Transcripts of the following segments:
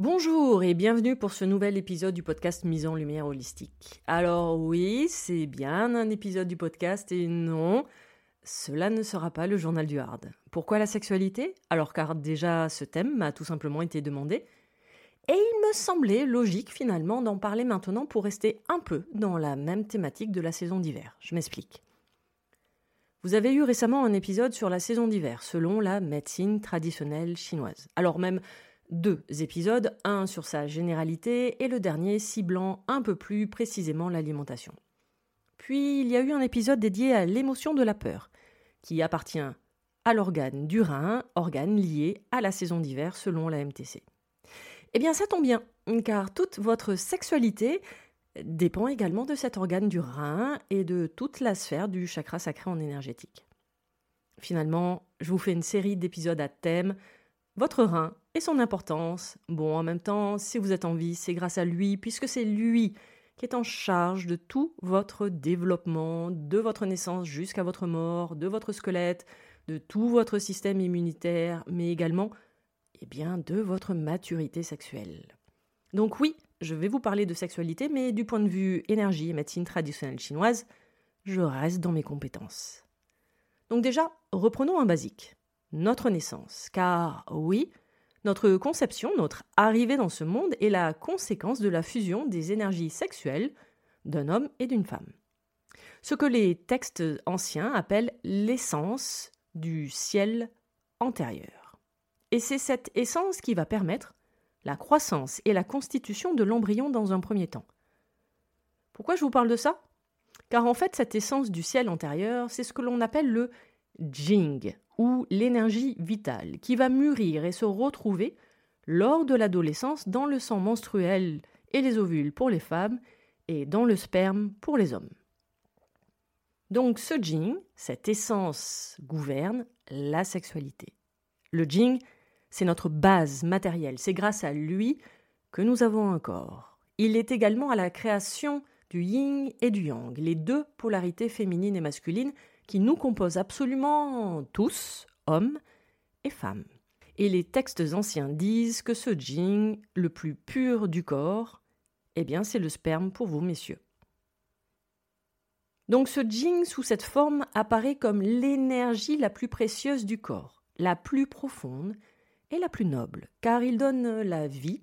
Bonjour et bienvenue pour ce nouvel épisode du podcast Mise en Lumière Holistique. Alors oui, c'est bien un épisode du podcast et non, cela ne sera pas le journal du hard. Pourquoi la sexualité? Alors car déjà ce thème m'a tout simplement été demandé et il me semblait logique finalement d'en parler maintenant pour rester un peu dans la même thématique de la saison d'hiver. Je m'explique. Vous avez eu récemment un épisode sur la saison d'hiver selon la médecine traditionnelle chinoise. Alors même deux épisodes, un sur sa généralité et le dernier ciblant un peu plus précisément l'alimentation. Puis il y a eu un épisode dédié à l'émotion de la peur, qui appartient à l'organe du rein, organe lié à la saison d'hiver selon la MTC. Eh bien ça tombe bien, car toute votre sexualité dépend également de cet organe du rein et de toute la sphère du chakra sacré en énergétique. Finalement, je vous fais une série d'épisodes à thème votre rein et son importance. Bon, en même temps, si vous êtes en vie, c'est grâce à lui, puisque c'est lui qui est en charge de tout votre développement, de votre naissance jusqu'à votre mort, de votre squelette, de tout votre système immunitaire, mais également eh bien, de votre maturité sexuelle. Donc oui, je vais vous parler de sexualité, mais du point de vue énergie et médecine traditionnelle chinoise, je reste dans mes compétences. Donc déjà, reprenons un basique notre naissance. Car oui, notre conception, notre arrivée dans ce monde est la conséquence de la fusion des énergies sexuelles d'un homme et d'une femme. Ce que les textes anciens appellent l'essence du ciel antérieur. Et c'est cette essence qui va permettre la croissance et la constitution de l'embryon dans un premier temps. Pourquoi je vous parle de ça? Car en fait, cette essence du ciel antérieur, c'est ce que l'on appelle le Jing, ou l'énergie vitale, qui va mûrir et se retrouver lors de l'adolescence dans le sang menstruel et les ovules pour les femmes et dans le sperme pour les hommes. Donc ce Jing, cette essence gouverne la sexualité. Le Jing, c'est notre base matérielle, c'est grâce à lui que nous avons un corps. Il est également à la création du yin et du yang, les deux polarités féminines et masculines qui nous composent absolument tous, hommes et femmes. Et les textes anciens disent que ce jing, le plus pur du corps, eh bien c'est le sperme pour vous, messieurs. Donc ce jing sous cette forme apparaît comme l'énergie la plus précieuse du corps, la plus profonde et la plus noble, car il donne la vie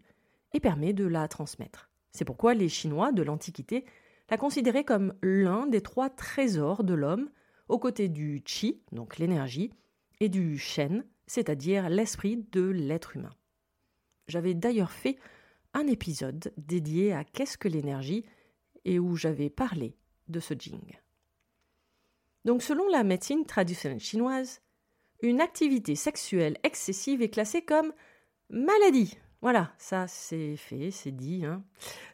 et permet de la transmettre. C'est pourquoi les Chinois de l'Antiquité la considéraient comme l'un des trois trésors de l'homme aux côtés du chi, donc l'énergie, et du shen, c'est-à-dire l'esprit de l'être humain. J'avais d'ailleurs fait un épisode dédié à Qu'est-ce que l'énergie et où j'avais parlé de ce jing. Donc selon la médecine traditionnelle chinoise, une activité sexuelle excessive est classée comme maladie. Voilà, ça c'est fait, c'est dit. Hein.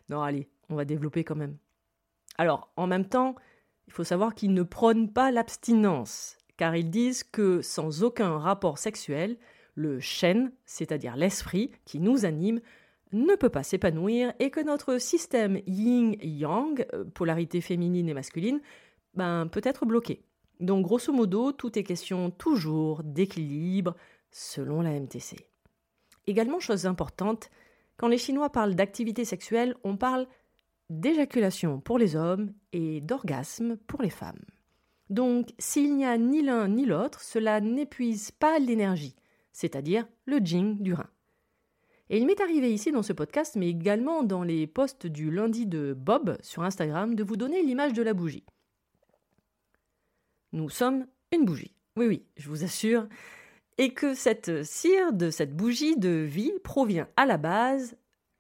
Non, allez, on va développer quand même. Alors, en même temps, il faut savoir qu'ils ne prônent pas l'abstinence, car ils disent que sans aucun rapport sexuel, le shen, c'est-à-dire l'esprit qui nous anime, ne peut pas s'épanouir et que notre système yin-yang, euh, polarité féminine et masculine, ben, peut être bloqué. Donc grosso modo, tout est question toujours d'équilibre selon la MTC. Également, chose importante, quand les Chinois parlent d'activité sexuelle, on parle d'éjaculation pour les hommes et d'orgasme pour les femmes. Donc, s'il n'y a ni l'un ni l'autre, cela n'épuise pas l'énergie, c'est-à-dire le jing du rein. Et il m'est arrivé ici dans ce podcast, mais également dans les posts du lundi de Bob sur Instagram, de vous donner l'image de la bougie. Nous sommes une bougie. Oui, oui, je vous assure. Et que cette cire de cette bougie de vie provient à la base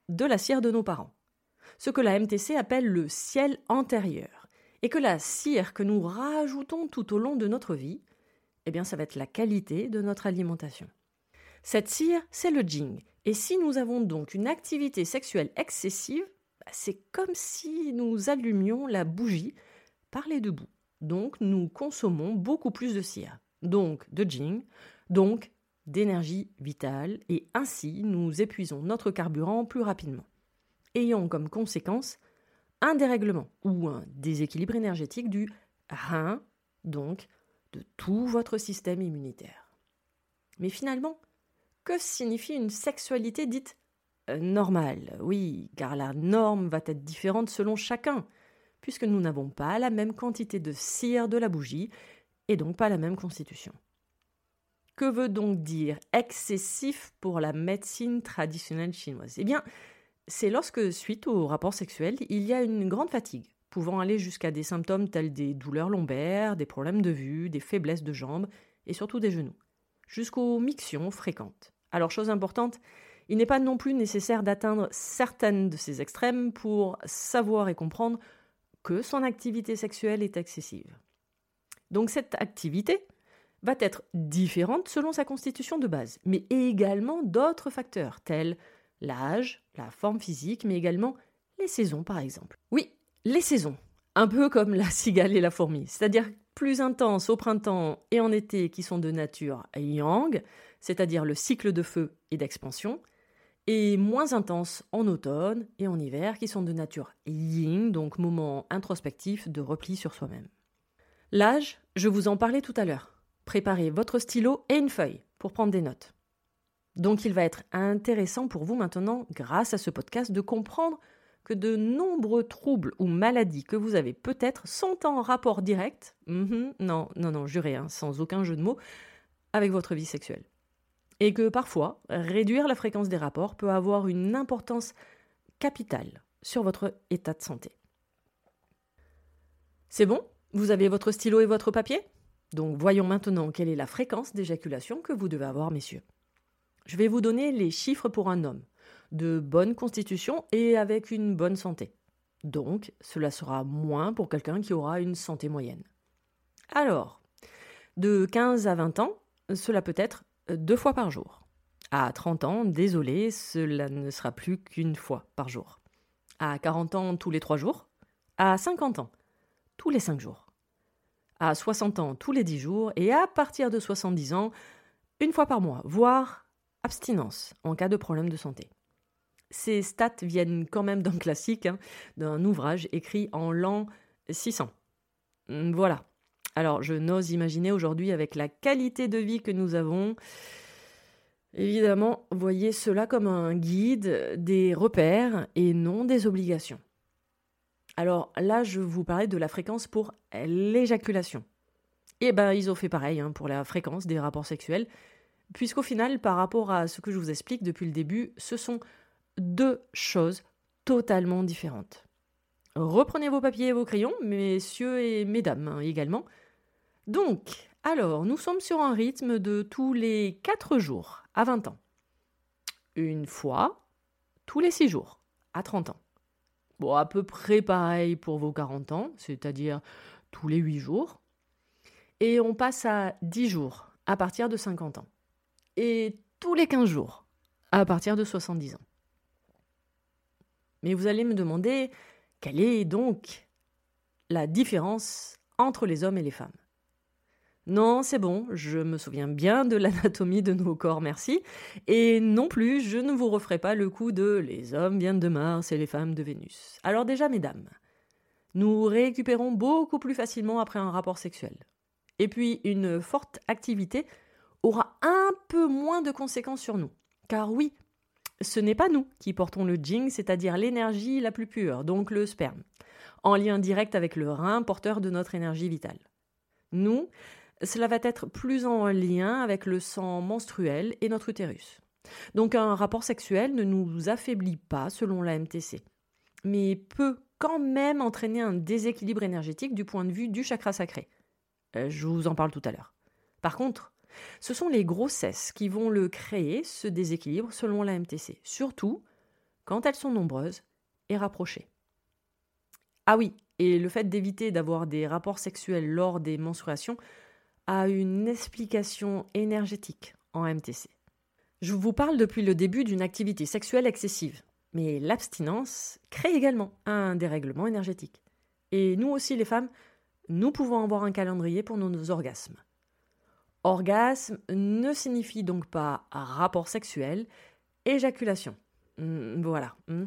de la cire de nos parents. Ce que la MTC appelle le ciel antérieur. Et que la cire que nous rajoutons tout au long de notre vie, eh bien, ça va être la qualité de notre alimentation. Cette cire, c'est le jing. Et si nous avons donc une activité sexuelle excessive, bah, c'est comme si nous allumions la bougie par les deux bouts. Donc nous consommons beaucoup plus de cire, donc de jing, donc d'énergie vitale, et ainsi nous épuisons notre carburant plus rapidement, ayant comme conséquence un dérèglement ou un déséquilibre énergétique du rein, donc de tout votre système immunitaire. Mais finalement, que signifie une sexualité dite euh, normale? Oui, car la norme va être différente selon chacun, puisque nous n'avons pas la même quantité de cire de la bougie et donc pas la même constitution. Que veut donc dire excessif pour la médecine traditionnelle chinoise? Eh bien, c'est lorsque, suite au rapport sexuel, il y a une grande fatigue, pouvant aller jusqu'à des symptômes tels des douleurs lombaires, des problèmes de vue, des faiblesses de jambes et surtout des genoux, jusqu'aux mictions fréquentes. Alors, chose importante, il n'est pas non plus nécessaire d'atteindre certaines de ces extrêmes pour savoir et comprendre que son activité sexuelle est excessive. Donc cette activité va être différente selon sa constitution de base, mais également d'autres facteurs tels l'âge, la forme physique, mais également les saisons par exemple. Oui, les saisons, un peu comme la cigale et la fourmi, c'est-à-dire plus intenses au printemps et en été qui sont de nature yang, c'est-à-dire le cycle de feu et d'expansion, et moins intenses en automne et en hiver qui sont de nature yin, donc moment introspectif de repli sur soi-même. L'âge, je vous en parlais tout à l'heure. Préparez votre stylo et une feuille pour prendre des notes. Donc il va être intéressant pour vous maintenant, grâce à ce podcast, de comprendre que de nombreux troubles ou maladies que vous avez peut-être sont en rapport direct, mhm, non, non, non, jurez, hein, sans aucun jeu de mots, avec votre vie sexuelle et que parfois, réduire la fréquence des rapports peut avoir une importance capitale sur votre état de santé. C'est bon? Vous avez votre stylo et votre papier? Donc voyons maintenant quelle est la fréquence d'éjaculation que vous devez avoir, messieurs. Je vais vous donner les chiffres pour un homme, de bonne constitution et avec une bonne santé. Donc, cela sera moins pour quelqu'un qui aura une santé moyenne. Alors, de 15 à 20 ans, cela peut être deux fois par jour. À 30 ans, désolé, cela ne sera plus qu'une fois par jour. À 40 ans, tous les trois jours. À 50 ans, tous les cinq jours. À 60 ans, tous les dix jours. Et à partir de 70 ans, une fois par mois, voire abstinence en cas de problème de santé. Ces stats viennent quand même d'un classique, hein, d'un ouvrage écrit en l'an 600. Voilà, alors, je n'ose imaginer aujourd'hui, avec la qualité de vie que nous avons, évidemment, voyez cela comme un guide, des repères et non des obligations. Alors là, je vous parlais de la fréquence pour l'éjaculation. Et eh ben, ils ont fait pareil hein, pour la fréquence des rapports sexuels, puisqu'au final, par rapport à ce que je vous explique depuis le début, ce sont deux choses totalement différentes. Reprenez vos papiers et vos crayons, messieurs et mesdames hein, également. Donc, alors, nous sommes sur un rythme de tous les 4 jours à 20 ans. une fois tous les six jours, à 30 ans. Bon, à peu près pareil pour vos 40 ans, c'est-à-dire tous les 8 jours. Et on passe à 10 jours à partir de 50 ans. Et tous les 15 jours à partir de 70 ans. Mais vous allez me demander quelle est donc la différence entre les hommes et les femmes? Non, c'est bon, je me souviens bien de l'anatomie de nos corps, merci. Et non plus, je ne vous referai pas le coup de les hommes viennent de Mars et les femmes de Vénus. Alors déjà, mesdames, nous récupérons beaucoup plus facilement après un rapport sexuel. Et puis, une forte activité aura un peu moins de conséquences sur nous. Car oui, ce n'est pas nous qui portons le jing, c'est-à-dire l'énergie la plus pure, donc le sperme, en lien direct avec le rein porteur de notre énergie vitale. Nous, cela va être plus en lien avec le sang menstruel et notre utérus. Donc un rapport sexuel ne nous affaiblit pas selon la MTC, mais peut quand même entraîner un déséquilibre énergétique du point de vue du chakra sacré. Euh, je vous en parle tout à l'heure. Par contre, ce sont les grossesses qui vont le créer, ce déséquilibre, selon la MTC, surtout quand elles sont nombreuses et rapprochées. Ah oui, et le fait d'éviter d'avoir des rapports sexuels lors des menstruations a une explication énergétique en MTC. Je vous parle depuis le début d'une activité sexuelle excessive, mais l'abstinence crée également un dérèglement énergétique. Et nous aussi les femmes, nous pouvons avoir un calendrier pour nos orgasmes. Orgasme ne signifie donc pas rapport sexuel, éjaculation. Hmm, voilà. Hmm.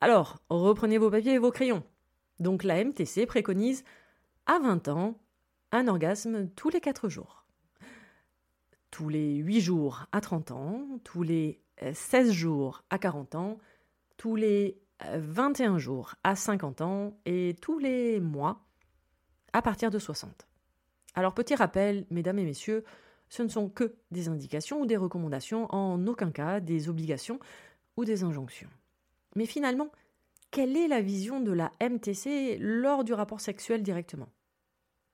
Alors, reprenez vos papiers et vos crayons. Donc la MTC préconise à 20 ans un orgasme tous les 4 jours. Tous les 8 jours à 30 ans, tous les 16 jours à 40 ans, tous les 21 jours à 50 ans et tous les mois à partir de 60. Alors petit rappel, mesdames et messieurs, ce ne sont que des indications ou des recommandations, en aucun cas des obligations ou des injonctions. Mais finalement, quelle est la vision de la MTC lors du rapport sexuel directement?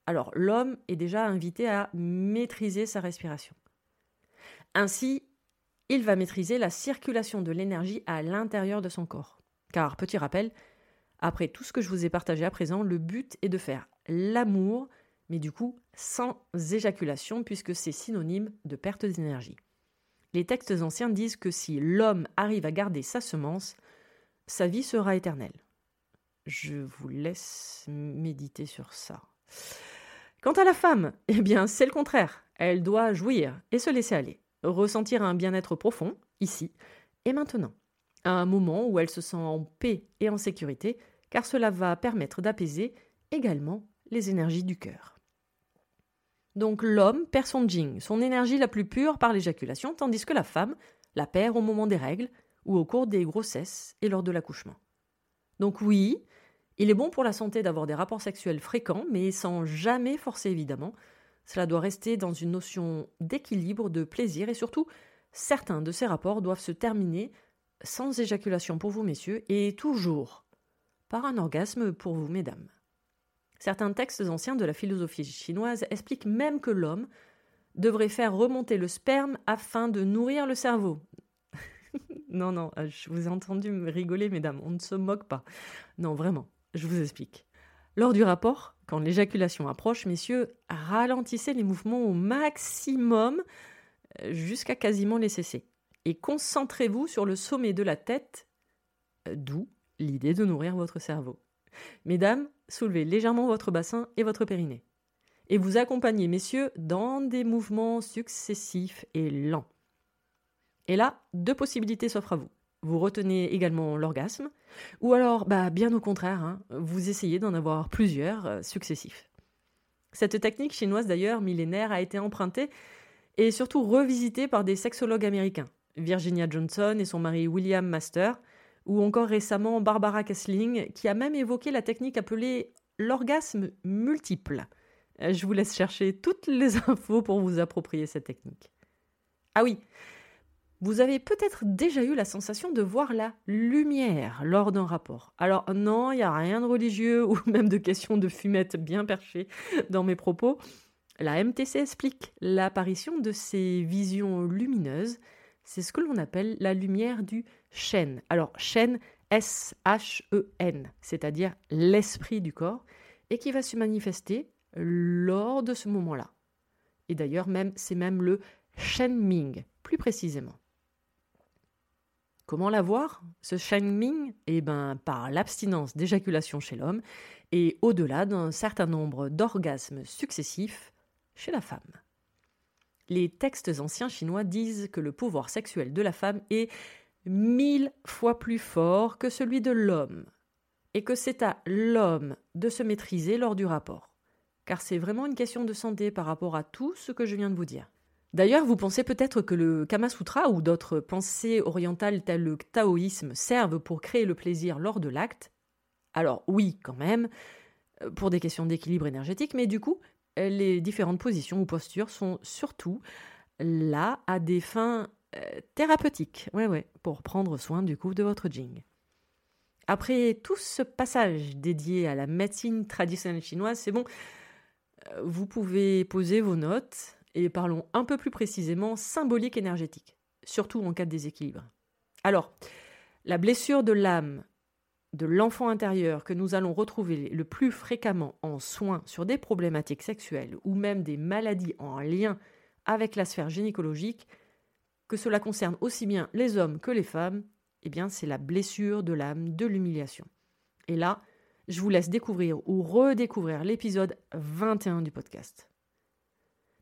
Alors l'homme est déjà invité à maîtriser sa respiration. Ainsi, il va maîtriser la circulation de l'énergie à l'intérieur de son corps. Car, petit rappel, après tout ce que je vous ai partagé à présent, le but est de faire l'amour, mais du coup sans éjaculation, puisque c'est synonyme de perte d'énergie. Les textes anciens disent que si l'homme arrive à garder sa semence, sa vie sera éternelle. Je vous laisse méditer sur ça. Quant à la femme, eh bien c'est le contraire. Elle doit jouir et se laisser aller, ressentir un bien-être profond, ici et maintenant, à un moment où elle se sent en paix et en sécurité, car cela va permettre d'apaiser également les énergies du cœur. Donc l'homme perd son jing, son énergie la plus pure par l'éjaculation, tandis que la femme la perd au moment des règles ou au cours des grossesses et lors de l'accouchement. Donc oui, il est bon pour la santé d'avoir des rapports sexuels fréquents, mais sans jamais forcer évidemment. Cela doit rester dans une notion d'équilibre, de plaisir, et surtout, certains de ces rapports doivent se terminer sans éjaculation pour vous, messieurs, et toujours par un orgasme pour vous, mesdames. Certains textes anciens de la philosophie chinoise expliquent même que l'homme devrait faire remonter le sperme afin de nourrir le cerveau. non, non, je vous ai entendu rigoler, mesdames, on ne se moque pas. Non, vraiment. Je vous explique. Lors du rapport, quand l'éjaculation approche, messieurs, ralentissez les mouvements au maximum euh, jusqu'à quasiment les cesser. Et concentrez-vous sur le sommet de la tête, euh, d'où l'idée de nourrir votre cerveau. Mesdames, soulevez légèrement votre bassin et votre périnée. Et vous accompagnez, messieurs, dans des mouvements successifs et lents. Et là, deux possibilités s'offrent à vous vous retenez également l'orgasme, ou alors, bah, bien au contraire, hein, vous essayez d'en avoir plusieurs euh, successifs. Cette technique chinoise d'ailleurs millénaire a été empruntée et surtout revisitée par des sexologues américains, Virginia Johnson et son mari William Master, ou encore récemment Barbara Kessling, qui a même évoqué la technique appelée l'orgasme multiple. Euh, je vous laisse chercher toutes les infos pour vous approprier cette technique. Ah oui, vous avez peut-être déjà eu la sensation de voir la lumière lors d'un rapport. Alors non, il n'y a rien de religieux ou même de question de fumette bien perchée dans mes propos. La MTC explique l'apparition de ces visions lumineuses c'est ce que l'on appelle la lumière du Shen. Alors, Shen, S-H-E-N, c'est-à-dire l'esprit du corps, et qui va se manifester lors de ce moment-là. Et d'ailleurs, même, c'est même le Shen Ming, plus précisément. Comment l'avoir, ce Shen Ming Eh bien, par l'abstinence d'éjaculation chez l'homme et au-delà d'un certain nombre d'orgasmes successifs chez la femme. Les textes anciens chinois disent que le pouvoir sexuel de la femme est mille fois plus fort que celui de l'homme, et que c'est à l'homme de se maîtriser lors du rapport, car c'est vraiment une question de santé par rapport à tout ce que je viens de vous dire. D'ailleurs, vous pensez peut-être que le Kama Sutra ou d'autres pensées orientales telles le taoïsme servent pour créer le plaisir lors de l'acte? Alors oui, quand même, euh, pour des questions d'équilibre énergétique, mais du coup, les différentes positions ou postures sont surtout là à des fins euh, thérapeutiques, ouais, pour prendre soin du coup de votre jing. Après tout ce passage dédié à la médecine traditionnelle chinoise, c'est bon, euh, vous pouvez poser vos notes et parlons un peu plus précisément symbolique énergétique, surtout en cas de déséquilibre. Alors, la blessure de l'âme de l'enfant intérieur que nous allons retrouver le plus fréquemment en soins sur des problématiques sexuelles ou même des maladies en lien avec la sphère gynécologique, que cela concerne aussi bien les hommes que les femmes, eh bien c'est la blessure de l'âme de l'humiliation. Et là, je vous laisse découvrir ou redécouvrir l'épisode 21 du podcast.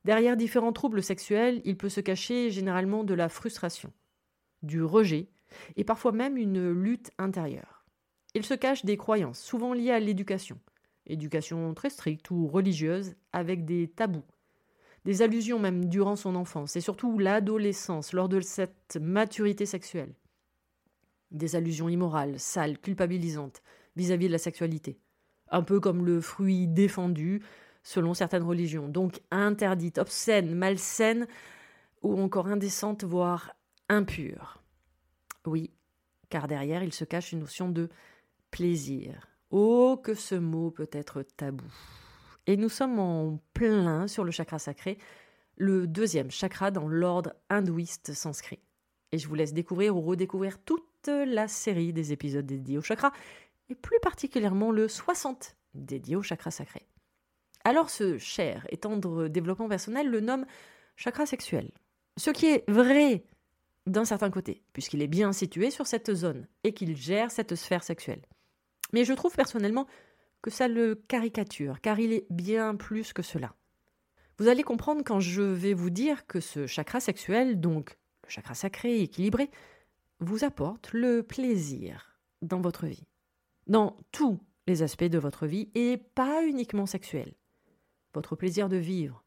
Derrière différents troubles sexuels, il peut se cacher généralement de la frustration, du rejet et parfois même une lutte intérieure. Il se cache des croyances, souvent liées à l'éducation, éducation très stricte ou religieuse, avec des tabous, des allusions même durant son enfance et surtout l'adolescence, lors de cette maturité sexuelle. Des allusions immorales, sales, culpabilisantes vis-à-vis de la sexualité. Un peu comme le fruit défendu selon certaines religions, donc interdite, obscène, malsaine ou encore indécente, voire impure. Oui, car derrière il se cache une notion de plaisir. Oh, que ce mot peut être tabou. Et nous sommes en plein sur le chakra sacré, le deuxième chakra dans l'ordre hindouiste sanskrit. Et je vous laisse découvrir ou redécouvrir toute la série des épisodes dédiés au chakra, et plus particulièrement le 60 dédié au chakra sacré. Alors ce cher et tendre développement personnel le nomme chakra sexuel. Ce qui est vrai d'un certain côté, puisqu'il est bien situé sur cette zone et qu'il gère cette sphère sexuelle. Mais je trouve personnellement que ça le caricature, car il est bien plus que cela. Vous allez comprendre quand je vais vous dire que ce chakra sexuel, donc le chakra sacré équilibré, vous apporte le plaisir dans votre vie, dans tous les aspects de votre vie et pas uniquement sexuel votre plaisir de vivre,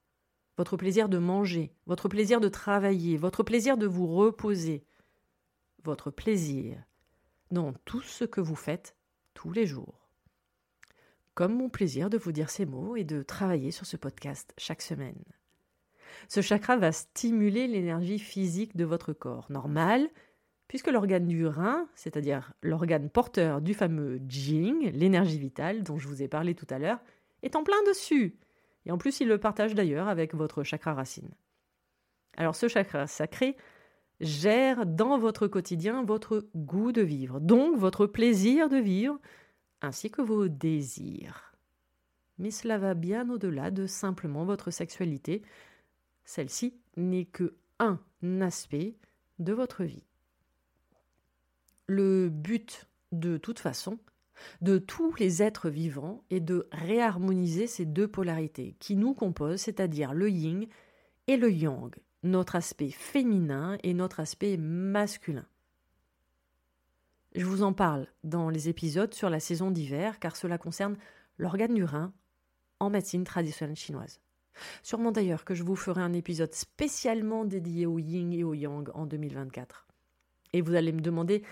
votre plaisir de manger, votre plaisir de travailler, votre plaisir de vous reposer, votre plaisir dans tout ce que vous faites tous les jours. Comme mon plaisir de vous dire ces mots et de travailler sur ce podcast chaque semaine. Ce chakra va stimuler l'énergie physique de votre corps, normal, puisque l'organe du rein, c'est-à-dire l'organe porteur du fameux Jing, l'énergie vitale dont je vous ai parlé tout à l'heure, est en plein dessus. Et en plus, il le partage d'ailleurs avec votre chakra racine. Alors ce chakra sacré gère dans votre quotidien votre goût de vivre, donc votre plaisir de vivre, ainsi que vos désirs. Mais cela va bien au-delà de simplement votre sexualité. Celle-ci n'est que un aspect de votre vie. Le but, de toute façon, de tous les êtres vivants et de réharmoniser ces deux polarités qui nous composent, c'est-à-dire le yin et le yang, notre aspect féminin et notre aspect masculin. Je vous en parle dans les épisodes sur la saison d'hiver car cela concerne l'organe du rein en médecine traditionnelle chinoise. Sûrement d'ailleurs que je vous ferai un épisode spécialement dédié au yin et au yang en 2024. Et vous allez me demander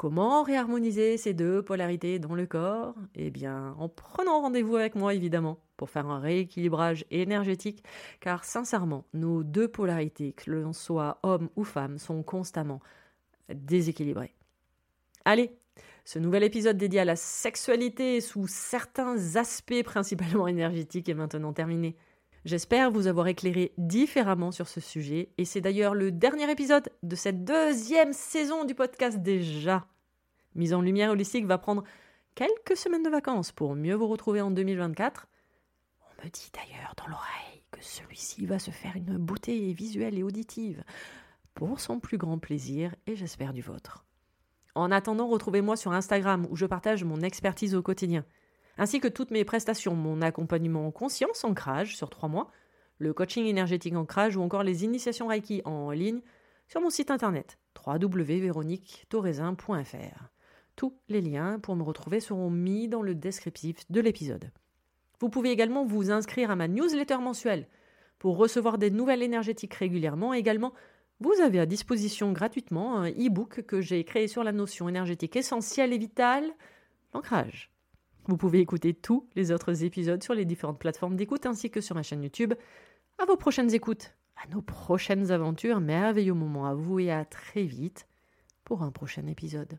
Comment réharmoniser ces deux polarités dans le corps? Eh bien, en prenant rendez-vous avec moi, évidemment, pour faire un rééquilibrage énergétique, car sincèrement, nos deux polarités, que l'on soit homme ou femme, sont constamment déséquilibrées. Allez, ce nouvel épisode dédié à la sexualité sous certains aspects principalement énergétiques est maintenant terminé. J'espère vous avoir éclairé différemment sur ce sujet et c'est d'ailleurs le dernier épisode de cette deuxième saison du podcast déjà. Mise en lumière holistique va prendre quelques semaines de vacances pour mieux vous retrouver en 2024. Me dit d'ailleurs dans l'oreille que celui-ci va se faire une beauté visuelle et auditive pour son plus grand plaisir et j'espère du vôtre. En attendant, retrouvez-moi sur Instagram où je partage mon expertise au quotidien ainsi que toutes mes prestations, mon accompagnement en conscience, ancrage sur trois mois, le coaching énergétique ancrage ou encore les initiations Reiki en ligne sur mon site internet www.véroniquetoraisin.fr. Tous les liens pour me retrouver seront mis dans le descriptif de l'épisode. Vous pouvez également vous inscrire à ma newsletter mensuelle pour recevoir des nouvelles énergétiques régulièrement. Également, vous avez à disposition gratuitement un e-book que j'ai créé sur la notion énergétique essentielle et vitale, l'ancrage. Vous pouvez écouter tous les autres épisodes sur les différentes plateformes d'écoute ainsi que sur ma chaîne YouTube. À vos prochaines écoutes, à nos prochaines aventures, merveilleux moment à vous et à très vite pour un prochain épisode.